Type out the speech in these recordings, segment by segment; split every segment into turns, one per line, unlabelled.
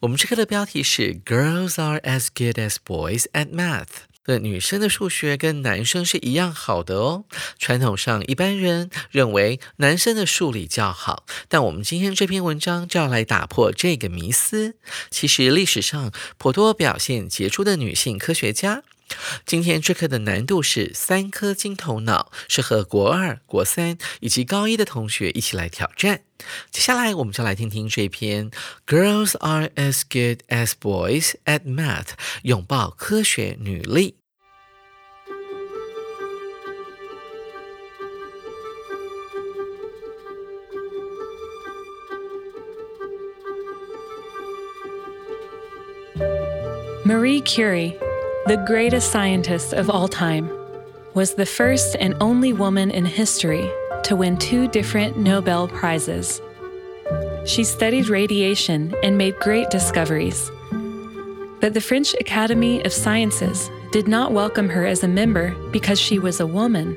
我们这课的标题是 Girls are as good as boys at math。的，女生的数学跟男生是一样好的哦。传统上，一般人认为男生的数理较好，但我们今天这篇文章就要来打破这个迷思。其实历史上颇多表现杰出的女性科学家。今天这课的难度是三颗金头脑，适合国二、国三以及高一的同学一起来挑战。接下来，我们就来听听这篇《Girls Are as Good as Boys at Math》，拥抱科学女力。
Marie Curie the greatest scientist of all time, was the first and only woman in history to win two different Nobel Prizes. She studied radiation and made great discoveries. But the French Academy of Sciences did not welcome her as a member because she was a woman.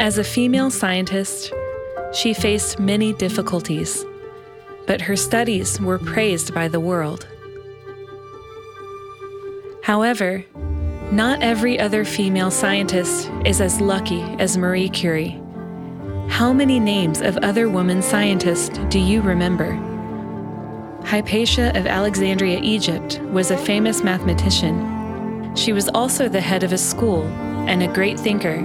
As a female scientist, she faced many difficulties, but her studies were praised by the world. However, not every other female scientist is as lucky as Marie Curie. How many names of other women scientists do you remember? Hypatia of Alexandria, Egypt, was a famous mathematician. She was also the head of a school and a great thinker,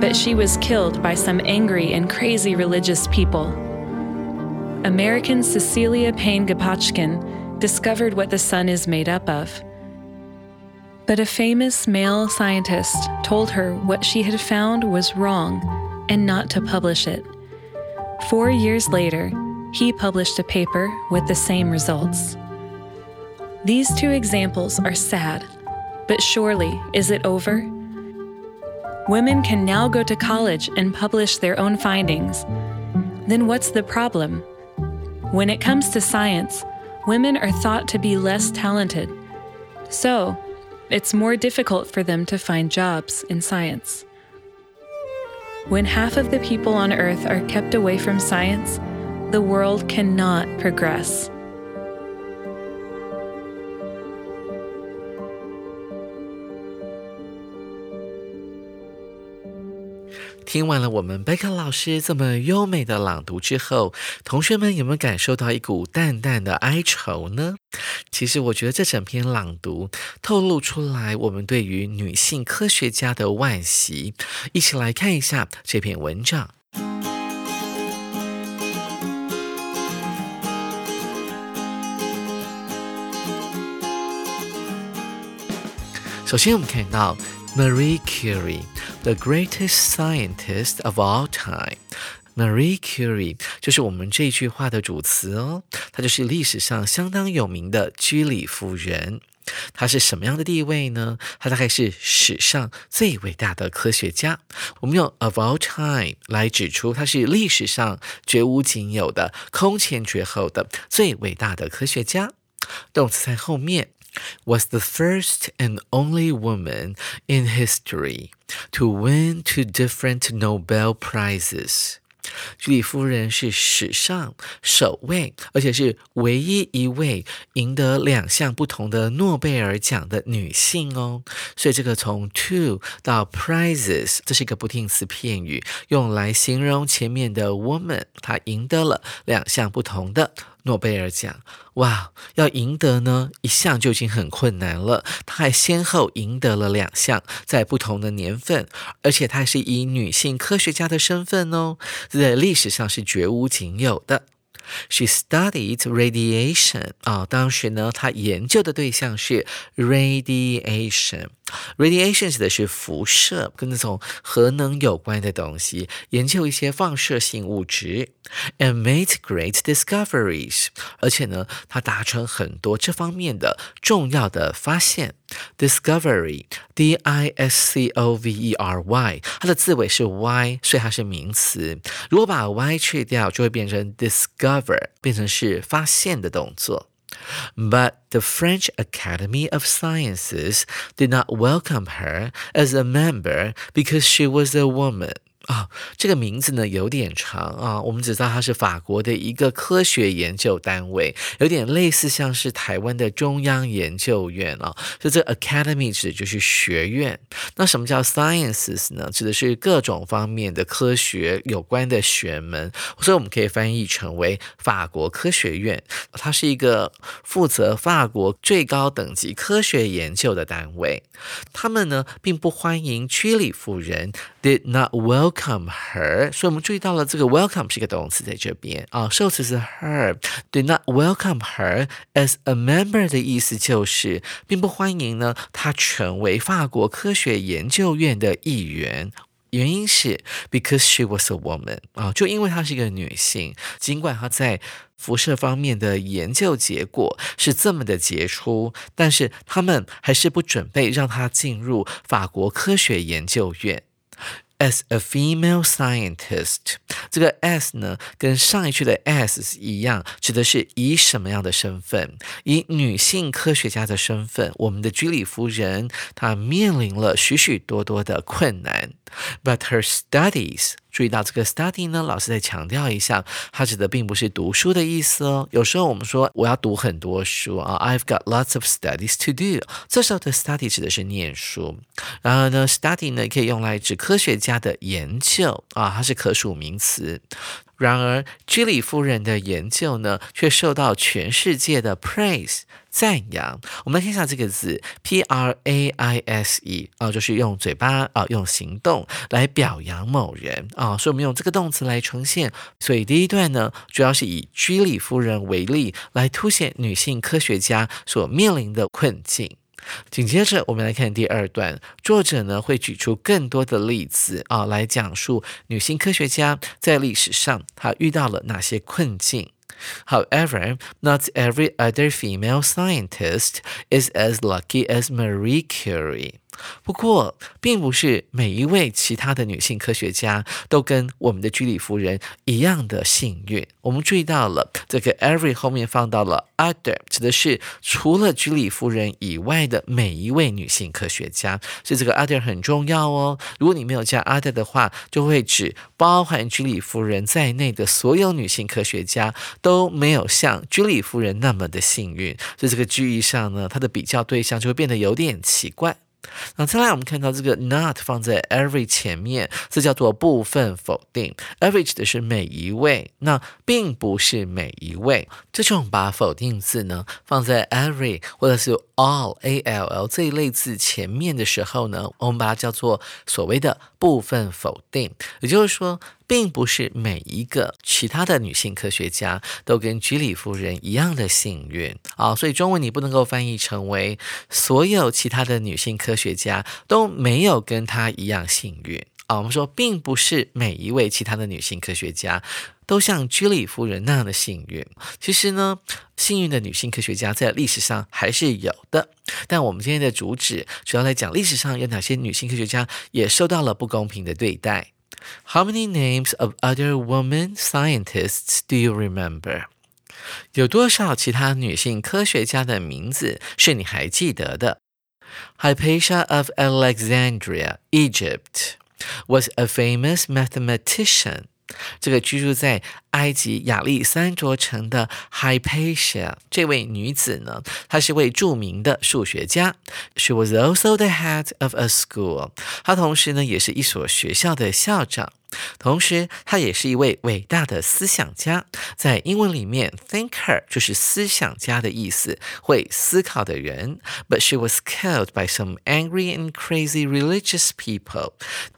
but she was killed by some angry and crazy religious people. American Cecilia Payne Gaposchkin discovered what the sun is made up of. But a famous male scientist told her what she had found was wrong and not to publish it. Four years later, he published a paper with the same results. These two examples are sad, but surely is it over? Women can now go to college and publish their own findings. Then what's the problem? When it comes to science, women are thought to be less talented. So, it's more difficult for them to find jobs in science. When half of the people on Earth are kept away from science, the world cannot progress.
听完了我们贝克老师这么优美的朗读之后，同学们有没有感受到一股淡淡的哀愁呢？其实我觉得这整篇朗读透露出来我们对于女性科学家的惋惜。一起来看一下这篇文章。首先，我们看到 Marie Curie。The greatest scientist of all time, Marie Curie，就是我们这句话的主词哦。她就是历史上相当有名的居里夫人。她是什么样的地位呢？她大概是史上最伟大的科学家。我们用 of all time 来指出她是历史上绝无仅有的、空前绝后的最伟大的科学家。动词在后面。Was the first and only woman in history to win two different Nobel Prizes. 居里夫人是史上首位，而且是唯一一位赢得两项不同的诺贝尔奖的女性哦。所以这个从 two 到 prizes，这是一个不定词片语，用来形容前面的 woman，她赢得了两项不同的诺贝尔奖。哇，要赢得呢一项就已经很困难了，她还先后赢得了两项，在不同的年份，而且她还是以女性科学家的身份哦，在历史上是绝无仅有的。She studied radiation 啊，当时呢，她研究的对象是 radiation。radiation 指的是辐射，跟那种核能有关的东西，研究一些放射性物质，and made great discoveries。而且呢，她达成很多这方面的重要的发现。Discovery，D I S C O V E R Y，它的字尾是 y，所以它是名词。如果把 y 去掉，就会变成 discover，变成是发现的动作。But the French Academy of Sciences did not welcome her as a member because she was a woman. 啊，这个名字呢有点长啊，我们只知道它是法国的一个科学研究单位，有点类似像是台湾的中央研究院啊。所以这 academy 指的就是学院。那什么叫 sciences 呢？指的是各种方面的科学有关的学门，所以我们可以翻译成为法国科学院。它是一个负责法国最高等级科学研究的单位。他们呢并不欢迎居里夫人，did not welcome。Welcome her，所以我们注意到了这个 welcome 是一个动词在这边啊，受词是 her。对，那 welcome her as a member 的意思就是并不欢迎呢她成为法国科学研究院的一员。原因是 because she was a woman 啊，就因为她是一个女性，尽管她在辐射方面的研究结果是这么的杰出，但是他们还是不准备让她进入法国科学研究院。As a female scientist，这个 as 呢，跟上一句的 as 一样，指的是以什么样的身份？以女性科学家的身份，我们的居里夫人她面临了许许多多的困难。But her studies，注意到这个 study 呢，老师再强调一下，它指的并不是读书的意思哦。有时候我们说我要读很多书啊，I've got lots of studies to do，这时候的 study 指的是念书。然而呢，study 呢可以用来指科学家的研究啊，它是可数名词。然而，居里夫人的研究呢，却受到全世界的 praise 赞扬。我们来看一下这个字，p r a i s e 啊，就是用嘴巴啊，用行动来表扬某人啊。所以，我们用这个动词来呈现。所以，第一段呢，主要是以居里夫人为例，来凸显女性科学家所面临的困境。紧接着，我们来看第二段，作者呢会举出更多的例子啊，来讲述女性科学家在历史上她遇到了哪些困境。However, not every other female scientist is as lucky as Marie Curie. 不过，并不是每一位其他的女性科学家都跟我们的居里夫人一样的幸运。我们注意到了这个 every 后面放到了 other，指的是除了居里夫人以外的每一位女性科学家。所以这个 other 很重要哦。如果你没有加 other 的话，就会指包含居里夫人在内的所有女性科学家都没有像居里夫人那么的幸运。所以这个句意上呢，它的比较对象就会变得有点奇怪。那再来，我们看到这个 not 放在 every 前面，这叫做部分否定。every 指的是每一位，那并不是每一位。这种把否定字呢放在 every 或者是 all a l l 这一类字前面的时候呢，我们把它叫做所谓的部分否定。也就是说。并不是每一个其他的女性科学家都跟居里夫人一样的幸运啊，所以中文你不能够翻译成为所有其他的女性科学家都没有跟她一样幸运啊。我们说，并不是每一位其他的女性科学家都像居里夫人那样的幸运。其实呢，幸运的女性科学家在历史上还是有的，但我们今天的主旨主要来讲历史上有哪些女性科学家也受到了不公平的对待。How many names of other women scientists do you remember? 有多少其他女性科学家的名字是你还记得的？Hypatia of Alexandria, Egypt, was a famous mathematician. 这个居住在 埃及亚历山卓城的 Hypatia 这位女子呢，她是位着名的数学家。She was also the head of a school。她同时呢，也是一所学校的校长。 同时他也是一位伟大的思想家。在英文里面，thinker 就是思想家的意思，会思考的人。But she was killed by some angry and crazy religious people。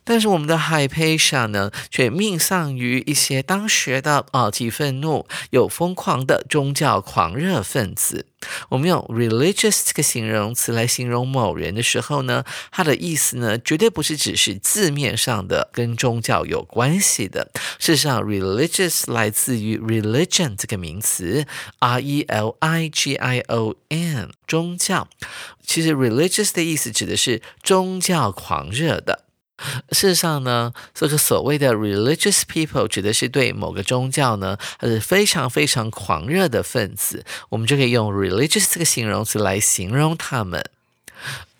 但是我们的海佩莎呢，却命丧于一些当时的 啊，既愤怒有疯狂的宗教狂热分子。我们用 religious 这个形容词来形容某人的时候呢，它的意思呢，绝对不是只是字面上的跟宗教有关系的。事实上，religious 来自于 religion 这个名词，r e l i g i o n，宗教。其实 religious 的意思指的是宗教狂热的。事实上呢，这个所谓的 religious people 指的是对某个宗教呢，它是非常非常狂热的分子。我们就可以用 religious 这个形容词来形容他们。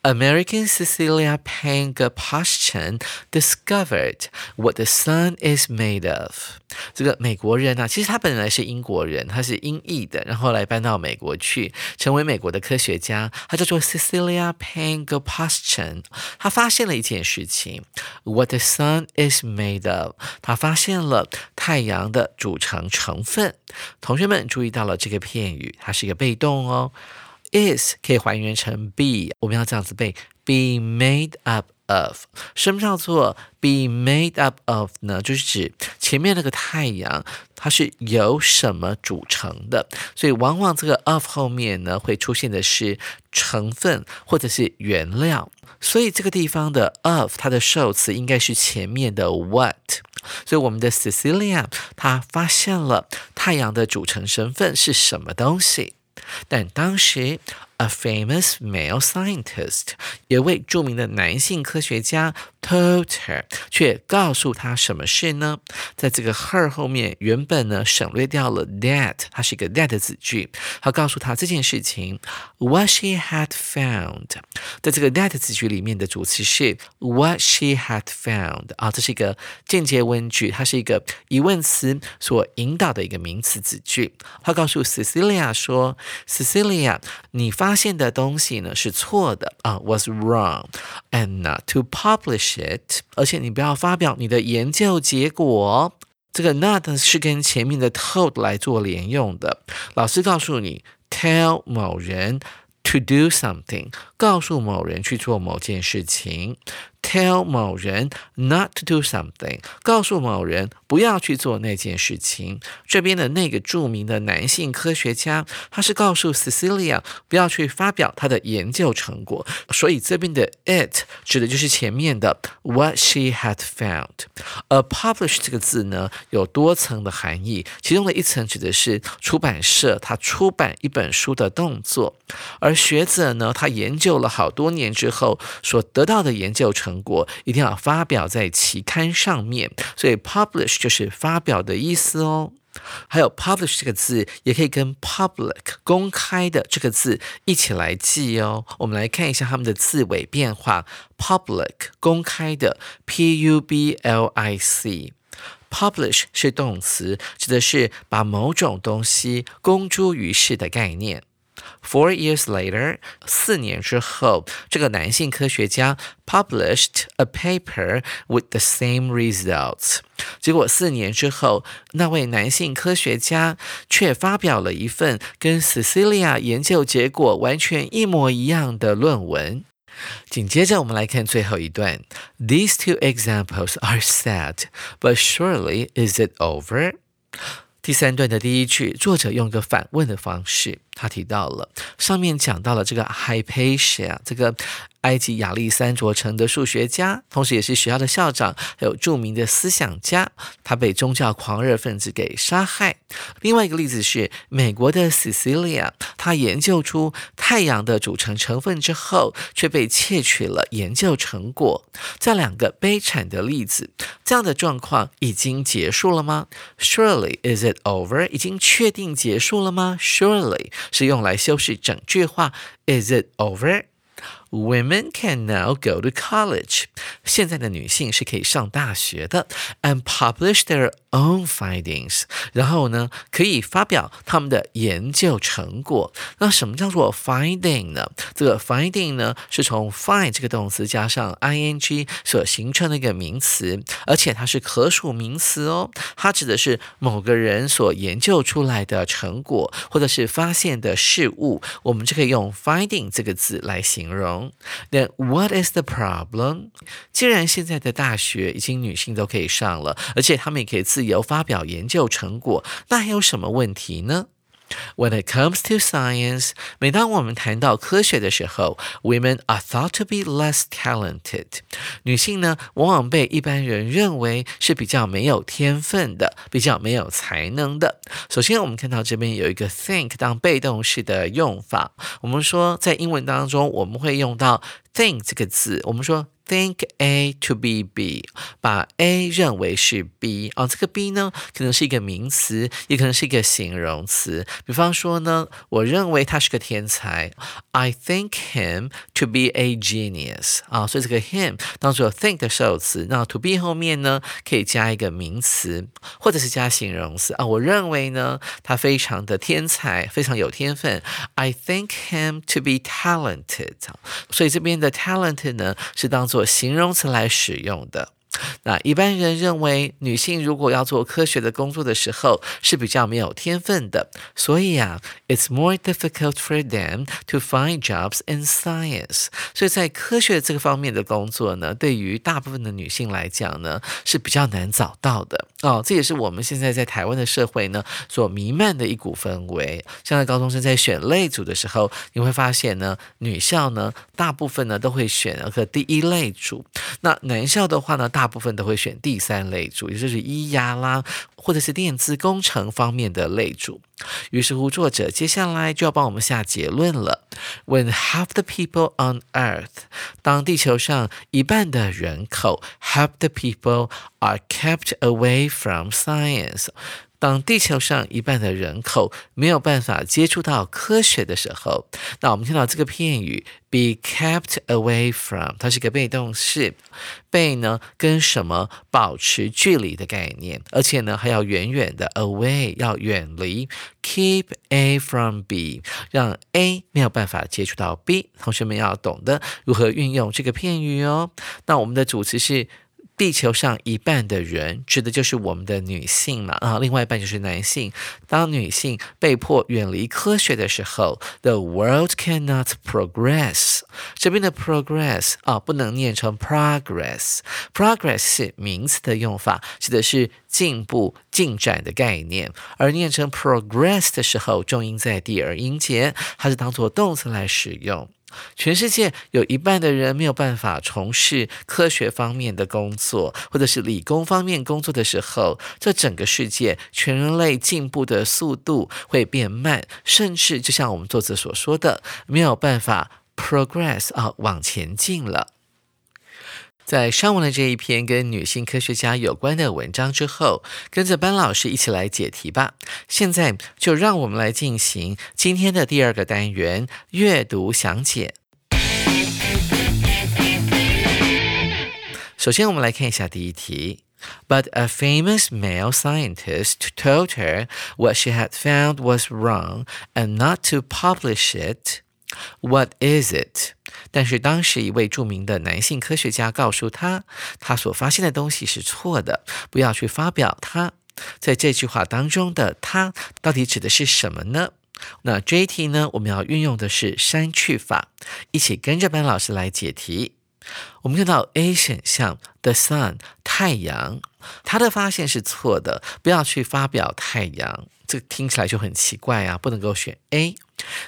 American Cecilia Payne Gaposchkin discovered what the sun is made of。这个美国人啊，其实他本来是英国人，他是英裔的，然后来搬到美国去，成为美国的科学家。他叫做 Cecilia Payne Gaposchkin。他发现了一件事情：What the sun is made of。他发现了太阳的组成成分。同学们注意到了这个片语，它是一个被动哦。Is 可以还原成 be，我们要这样子背：be made up of。什么叫做 be made up of 呢？就是指前面那个太阳，它是由什么组成的？所以往往这个 of 后面呢，会出现的是成分或者是原料。所以这个地方的 of 它的受词应该是前面的 what。所以我们的 Cecilia 她发现了太阳的组成成分是什么东西。但当时。A famous male scientist，一位著名的男性科学家，told her，却告诉他什么事呢？在这个 her 后面，原本呢省略掉了 that，它是一个 that 子句。他告诉他这件事情，what she had found，在这个 that 子句里面的主词是 what she had found 啊，这是一个间接问句，它是一个疑问词所引导的一个名词子句。他告诉 Cecilia 说，Cecilia，你发发现的东西呢是错的啊，was wrong，and not to publish it。而且你不要发表你的研究结果。这个 not 是跟前面的 told 来做连用的。老师告诉你，tell 某人 to do something，告诉某人去做某件事情。Tell 某人 not to do something，告诉某人不要去做那件事情。这边的那个著名的男性科学家，他是告诉 Cecilia 不要去发表他的研究成果。所以这边的 it 指的就是前面的 what she had found。而 publish 这个字呢，有多层的含义，其中的一层指的是出版社他出版一本书的动作，而学者呢，他研究了好多年之后所得到的研究成。成果一定要发表在期刊上面，所以 publish 就是发表的意思哦。还有 publish 这个字也可以跟 public 公开的这个字一起来记哦。我们来看一下它们的字尾变化：public 公开的，p u b l i c；publish 是动词，指的是把某种东西公诸于世的概念。Four years later，四年之后，这个男性科学家 published a paper with the same results。结果四年之后，那位男性科学家却发表了一份跟 Cecilia 研究结果完全一模一样的论文。紧接着，我们来看最后一段。These two examples are sad, but surely is it over? 第三段的第一句，作者用一个反问的方式， 他提到了上面讲到了这个 Hypatia 这个。埃及亚历山卓城的数学家，同时也是学校的校长，还有著名的思想家。他被宗教狂热分子给杀害。另外一个例子是美国的 Cecilia，他研究出太阳的组成成分之后，却被窃取了研究成果。这两个悲惨的例子，这样的状况已经结束了吗？Surely is it over？已经确定结束了吗？Surely 是用来修饰整句话。Is it over？ Women can now go to college。 现在的女性是可以上大学的，and publish their own findings。然后呢，可以发表他们的研究成果。那什么叫做 finding 呢？这个 finding 呢，是从 find 这个动词加上 ing 所形成的一个名词，而且它是可数名词哦。它指的是某个人所研究出来的成果，或者是发现的事物，我们就可以用 finding 这个字来形容。Then what is the problem？既然现在的大学已经女性都可以上了，而且她们也可以自由发表研究成果，那还有什么问题呢？When it comes to science，每当我们谈到科学的时候，women are thought to be less talented。女性呢，往往被一般人认为是比较没有天分的，比较没有才能的。首先，我们看到这边有一个 think 当被动式的用法。我们说，在英文当中，我们会用到 think 这个字。我们说。Think A to be B，把 A 认为是 B 啊，这个 B 呢，可能是一个名词，也可能是一个形容词。比方说呢，我认为他是个天才，I think him to be a genius 啊，所以这个 him 当做 think 的受词，那 to be 后面呢，可以加一个名词，或者是加形容词啊。我认为呢，他非常的天才，非常有天分，I think him to be talented。所以这边的 talented 呢，是当做。做形容词来使用的。那一般人认为，女性如果要做科学的工作的时候是比较没有天分的，所以啊，it's more difficult for them to find jobs in science。所以在科学这个方面的工作呢，对于大部分的女性来讲呢，是比较难找到的哦。这也是我们现在在台湾的社会呢所弥漫的一股氛围。像在高中生在选类组的时候，你会发现呢，女校呢大部分呢都会选那个第一类组，那男校的话呢大。部分都会选第三类主，也就是医牙啦，或者是电子工程方面的类主。于是乎，作者接下来就要帮我们下结论了：When half the people on Earth，当地球上一半的人口，half the people are kept away from science。当地球上一半的人口没有办法接触到科学的时候，那我们听到这个片语 be kept away from，它是个被动式，被呢跟什么保持距离的概念，而且呢还要远远的 away，要远离，keep A from B，让 A 没有办法接触到 B。同学们要懂得如何运用这个片语哦。那我们的主词是。地球上一半的人，指的就是我们的女性嘛啊，另外一半就是男性。当女性被迫远离科学的时候，the world cannot progress。这边的 progress 啊，不能念成 progress。progress 是名词的用法，指的是进步、进展的概念。而念成 progress 的时候，重音在第二音节，它是当做动词来使用。全世界有一半的人没有办法从事科学方面的工作，或者是理工方面工作的时候，这整个世界全人类进步的速度会变慢，甚至就像我们作者所说的，没有办法 progress 啊往前进了。在上完了这一篇跟女性科学家有关的文章之后，跟着班老师一起来解题吧。现在就让我们来进行今天的第二个单元——阅读详解。首先，我们来看一下第一题。But a famous male scientist told her what she had found was wrong and not to publish it. What is it? 但是当时一位著名的男性科学家告诉他，他所发现的东西是错的，不要去发表它。在这句话当中的“他”到底指的是什么呢？那这一题呢，我们要运用的是删去法，一起跟着班老师来解题。我们看到 A 选项 “the sun” 太阳，他的发现是错的，不要去发表太阳。这个听起来就很奇怪啊，不能够选 A。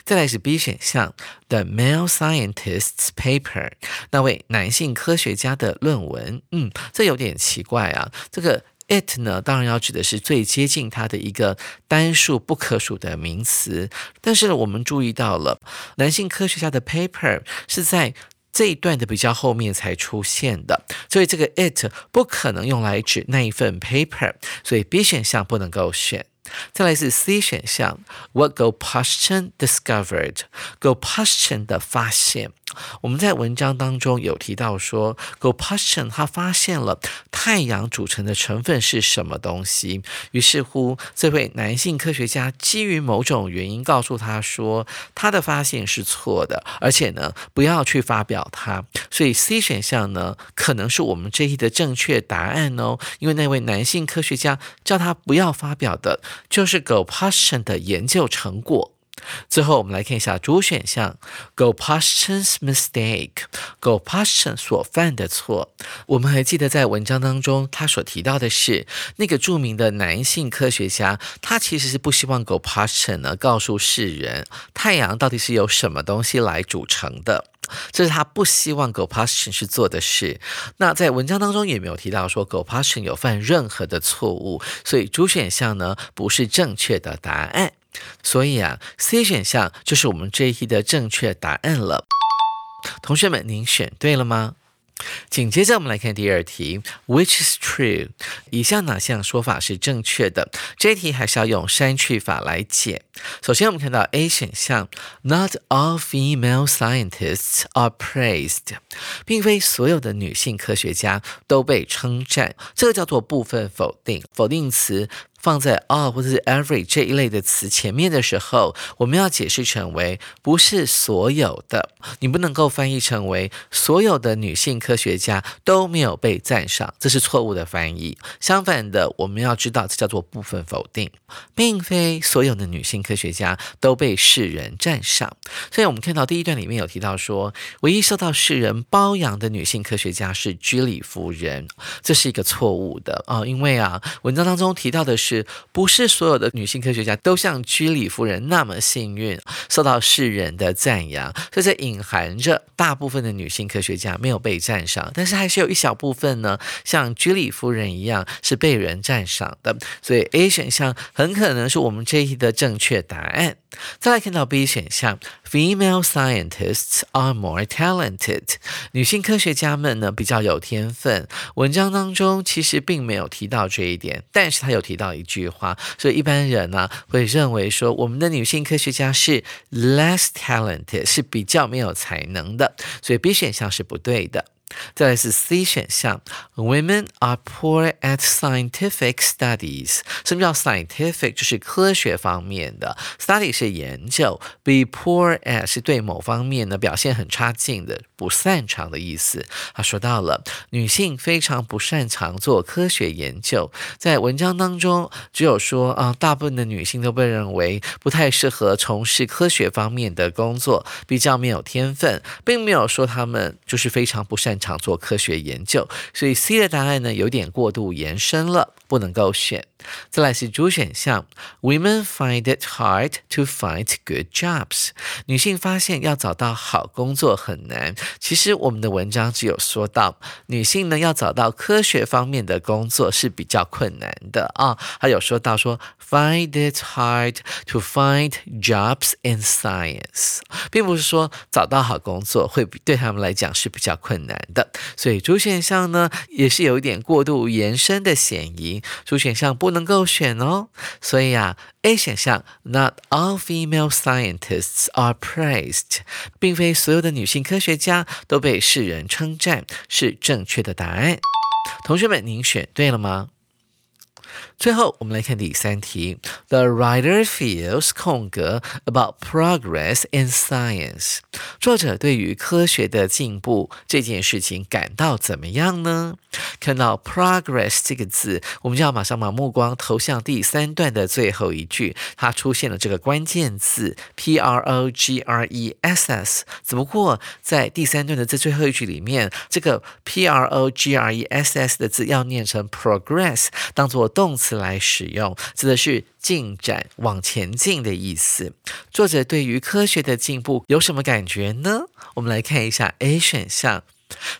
再来是 B 选项，the male scientist's paper，那位男性科学家的论文。嗯，这有点奇怪啊。这个 it 呢，当然要指的是最接近它的一个单数不可数的名词。但是我们注意到了，男性科学家的 paper 是在这一段的比较后面才出现的，所以这个 it 不可能用来指那一份 paper，所以 B 选项不能够选。再来是 C 选项，What Gopashan discovered？Gopashan 的发现。我们在文章当中有提到说，Gopashan 他发现了太阳组成的成分是什么东西。于是乎，这位男性科学家基于某种原因告诉他说，他的发现是错的，而且呢，不要去发表它。所以 C 选项呢，可能是我们这一的正确答案哦。因为那位男性科学家叫他不要发表的，就是 Go Passion 的研究成果。最后，我们来看一下主选项 Go Pasion's mistake，Go Pasion 所犯的错。我们还记得在文章当中，他所提到的是那个著名的男性科学家，他其实是不希望 Go Pasion 呢告诉世人太阳到底是由什么东西来组成的，这是他不希望 Gopashan 去做的事。那在文章当中也没有提到说 Go Pasion 有犯任何的错误，所以主选项呢不是正确的答案。所以啊，C 选项就是我们这一题的正确答案了。同学们，您选对了吗？紧接着我们来看第二题，Which is true？以下哪项说法是正确的？这一题还是要用删去法来解。首先，我们看到 A 选项，Not all female scientists are praised，并非所有的女性科学家都被称赞，这个叫做部分否定，否定词。放在 all 或者是 every 这一类的词前面的时候，我们要解释成为不是所有的，你不能够翻译成为所有的女性科学家都没有被赞赏，这是错误的翻译。相反的，我们要知道这叫做部分否定，并非所有的女性科学家都被世人赞赏。所以，我们看到第一段里面有提到说，唯一受到世人褒扬的女性科学家是居里夫人，这是一个错误的啊，因为啊，文章当中提到的是。是不是所有的女性科学家都像居里夫人那么幸运，受到世人的赞扬？所以这隐含着大部分的女性科学家没有被赞赏，但是还是有一小部分呢，像居里夫人一样是被人赞赏的。所以 A 选项很可能是我们这一题的正确答案。再来看到 B 选项，Female scientists are more talented，女性科学家们呢比较有天分。文章当中其实并没有提到这一点，但是他有提到。一句话，所以一般人呢会认为说，我们的女性科学家是 less talented，是比较没有才能的，所以 B 选项是不对的。再来是 C 选项，Women are poor at scientific studies。什么叫 scientific？就是科学方面的，study 是研究，be poor at 是对某方面的表现很差劲的，不擅长的意思。他说到了女性非常不擅长做科学研究，在文章当中只有说啊，大部分的女性都被认为不太适合从事科学方面的工作，比较没有天分，并没有说她们就是非常不擅。常做科学研究，所以 C 的答案呢有点过度延伸了，不能够选。再来是主选项，Women find it hard to find good jobs。女性发现要找到好工作很难。其实我们的文章只有说到，女性呢要找到科学方面的工作是比较困难的啊。还有说到说，find it hard to find jobs in science，并不是说找到好工作会对他们来讲是比较困难的。所以主选项呢也是有一点过度延伸的嫌疑。主选项不。不能够选哦，所以啊，A 选项 Not all female scientists are praised，并非所有的女性科学家都被世人称赞，是正确的答案。同学们，您选对了吗？最后，我们来看第三题。The writer feels 空格 about progress in science。作者对于科学的进步这件事情感到怎么样呢？看到 progress 这个字，我们就要马上把目光投向第三段的最后一句，它出现了这个关键字 p r o g r e s s。只不过在第三段的这最后一句里面，这个 p r o g r e s s 的字要念成 progress，当做动词来使用，指的是进展、往前进的意思。作者对于科学的进步有什么感觉呢？我们来看一下 A 选项。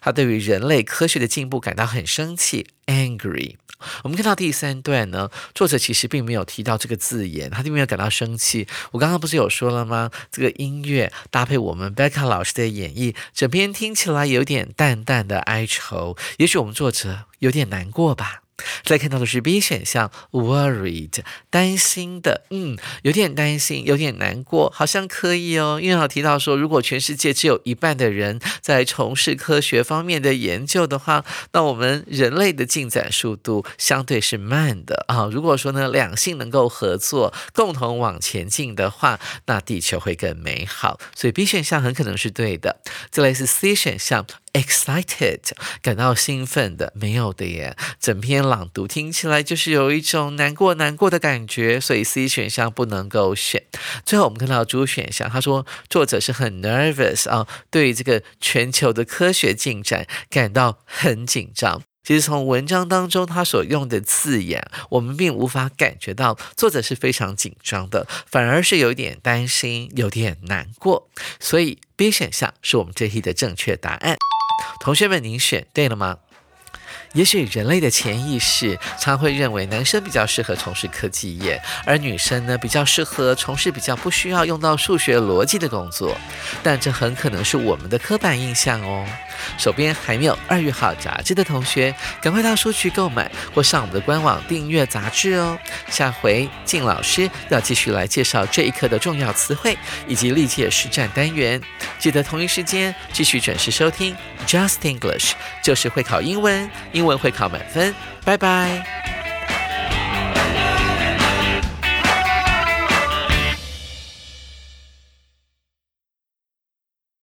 他对于人类科学的进步感到很生气，angry。我们看到第三段呢，作者其实并没有提到这个字眼，他并没有感到生气。我刚刚不是有说了吗？这个音乐搭配我们 Becca 老师的演绎，整篇听起来有点淡淡的哀愁。也许我们作者有点难过吧。再看到的是 B 选项，worried，担心的，嗯，有点担心，有点难过，好像可以哦。因为有提到说，如果全世界只有一半的人在从事科学方面的研究的话，那我们人类的进展速度相对是慢的啊。如果说呢，两性能够合作，共同往前进的话，那地球会更美好。所以 B 选项很可能是对的。再来是 C 选项。Excited 感到兴奋的，没有的耶。整篇朗读听起来就是有一种难过难过的感觉，所以 C 选项不能够选。最后我们看到 D 选项，他说作者是很 nervous 啊，对于这个全球的科学进展感到很紧张。其实从文章当中他所用的字眼，我们并无法感觉到作者是非常紧张的，反而是有点担心，有点难过。所以 B 选项是我们这题的正确答案。同学们，您选对了吗？也许人类的潜意识常会认为男生比较适合从事科技业，而女生呢比较适合从事比较不需要用到数学逻辑的工作，但这很可能是我们的刻板印象哦。手边还没有二月号杂志的同学，赶快到书局购买或上我们的官网订阅杂志哦。下回静老师要继续来介绍这一课的重要词汇以及历届实战单元，记得同一时间继续准时收听 Just English，就是会考英文，英文会考满分。拜拜。